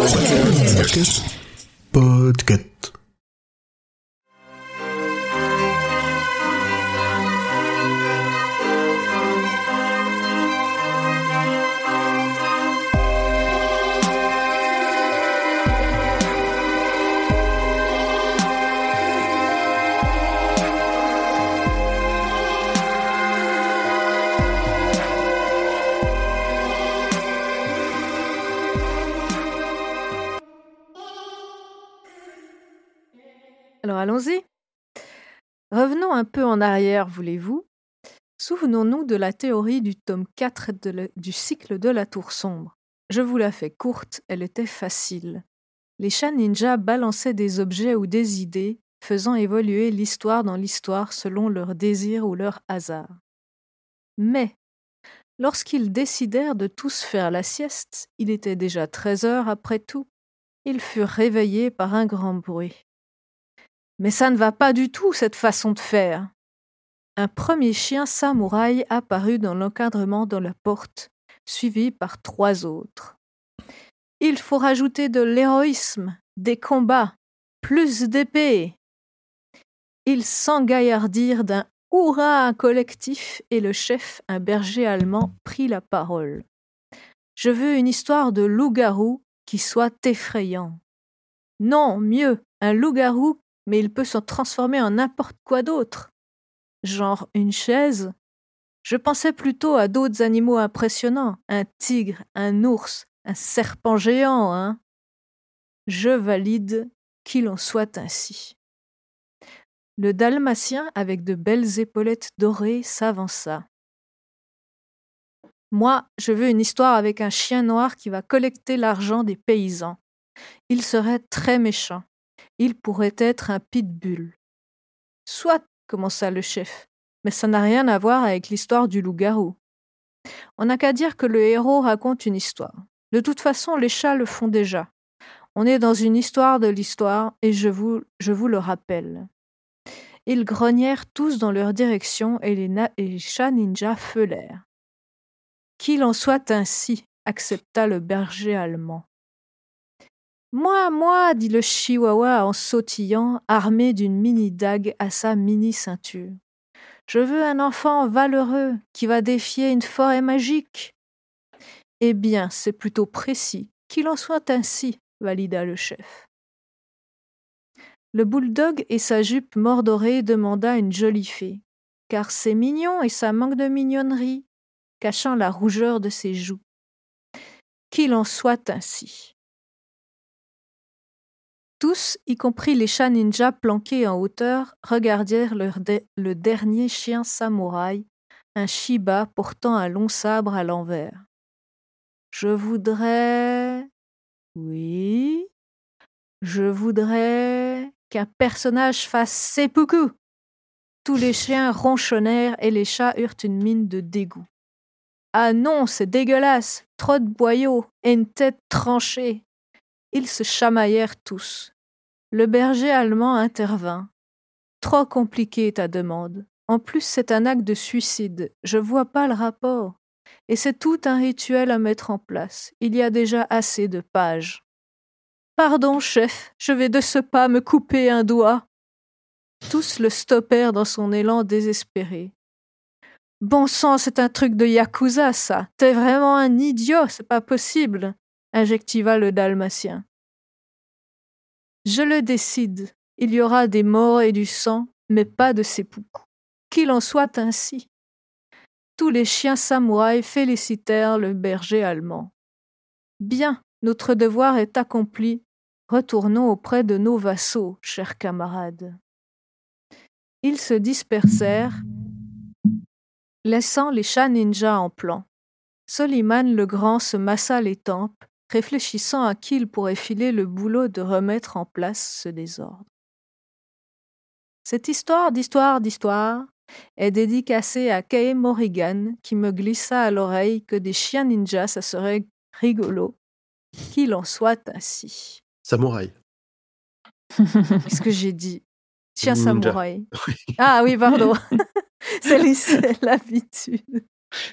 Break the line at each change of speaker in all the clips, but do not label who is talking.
Podcast.
Podcast. Allons-y. Revenons un peu en arrière, voulez-vous? Souvenons-nous de la théorie du tome 4 de le- du cycle de la tour sombre. Je vous la fais courte, elle était facile. Les chats ninjas balançaient des objets ou des idées, faisant évoluer l'histoire dans l'histoire selon leur désir ou leur hasard. Mais, lorsqu'ils décidèrent de tous faire la sieste, il était déjà 13 heures après tout, ils furent réveillés par un grand bruit. Mais ça ne va pas du tout, cette façon de faire. Un premier chien samouraï apparut dans l'encadrement de la porte, suivi par trois autres. Il faut rajouter de l'héroïsme, des combats, plus d'épées. Ils s'engaillardirent d'un hurrah collectif et le chef, un berger allemand, prit la parole. Je veux une histoire de loup-garou qui soit effrayant. Non, mieux, un loup-garou mais il peut se transformer en n'importe quoi d'autre. Genre une chaise. Je pensais plutôt à d'autres animaux impressionnants, un tigre, un ours, un serpent géant, hein. Je valide qu'il en soit ainsi. Le dalmatien, avec de belles épaulettes dorées, s'avança. Moi, je veux une histoire avec un chien noir qui va collecter l'argent des paysans. Il serait très méchant il pourrait être un pitbull. Soit, commença le chef, mais ça n'a rien à voir avec l'histoire du loup-garou. On n'a qu'à dire que le héros raconte une histoire. De toute façon, les chats le font déjà. On est dans une histoire de l'histoire, et je vous, le rappelle. Ils grognèrent tous dans leur direction, et les, et les chats ninjas feulèrent. Qu'il en soit ainsi, accepta le berger allemand. Moi, moi, dit le chihuahua en sautillant, armé d'une mini-dague à sa mini-ceinture. Je veux un enfant valeureux qui va défier une forêt magique. Eh bien, c'est plutôt précis. Qu'il en soit ainsi, valida le chef. Le bouledogue et sa jupe mordorée demanda une jolie fée, car c'est mignon et ça manque de mignonnerie, cachant la rougeur de ses joues. Qu'il en soit ainsi. Tous, y compris les chats ninjas planqués en hauteur, regardèrent le dernier chien samouraï, un Shiba portant un long sabre à l'envers. Je voudrais. Oui. Je voudrais qu'un personnage fasse seppuku. Tous les chiens ronchonnèrent et les chats eurent une mine de dégoût. Ah non, c'est dégueulasse, trop de boyaux et une tête tranchée. Ils se chamaillèrent tous. Le berger allemand intervint. Trop compliqué ta demande. En plus, c'est un acte de suicide. Je vois pas le rapport. Et c'est tout un rituel à mettre en place. Il y a déjà assez de pages. Pardon, chef, je vais de ce pas me couper un doigt. Tous le stoppèrent dans son élan désespéré. Bon sang, c'est un truc de Yakuza, ça. T'es vraiment un idiot, c'est pas possible, injectiva le dalmatien. Je le décide. Il y aura des morts et du sang, mais pas de seppuku. Qu'il en soit ainsi. Tous les chiens samouraïs félicitèrent le berger allemand. Bien, notre devoir est accompli. Retournons auprès de nos vassaux, chers camarades. Ils se dispersèrent, laissant les chats ninjas en plan. Soliman le Grand se massa les tempes, réfléchissant à qui il pourrait filer le boulot de remettre en place ce désordre. Cette histoire d'histoire d'histoire est dédicacée à Kay Morrigan qui me glissa à l'oreille que des chiens ninjas, ça serait rigolo. Qu'il en soit ainsi.
Samouraï.
Qu'est-ce que j'ai dit? Chien
Ninja.
samouraï. Ah oui, pardon. c'est l'habitude.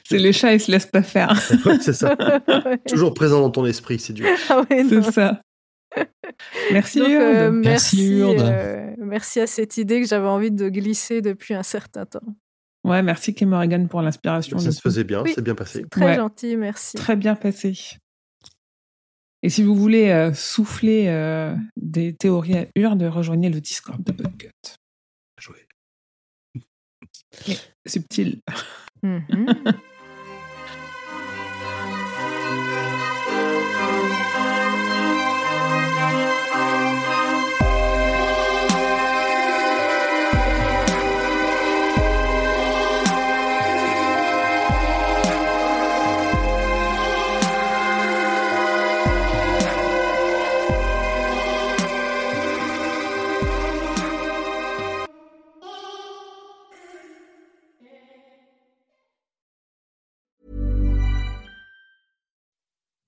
C'est les chats, ils se laissent pas faire.
Ouais, c'est ça. Toujours présent dans ton esprit, c'est dur.
Ah ouais, non.
C'est ça. Merci,
Donc, euh,
Urde.
Merci,
merci,
Urde.
euh, merci à cette idée que j'avais envie de glisser depuis un certain temps.
Ouais, merci Kim Morgan pour l'inspiration.
Ça se
coup.
faisait bien,
Oui.
c'est bien passé.
Très
Ouais.
gentil, merci.
Très bien passé. Et si vous voulez euh, souffler euh, des théories à Urde, rejoignez le Discord de Podcut.
Joué.
Subtil.
嗯哼。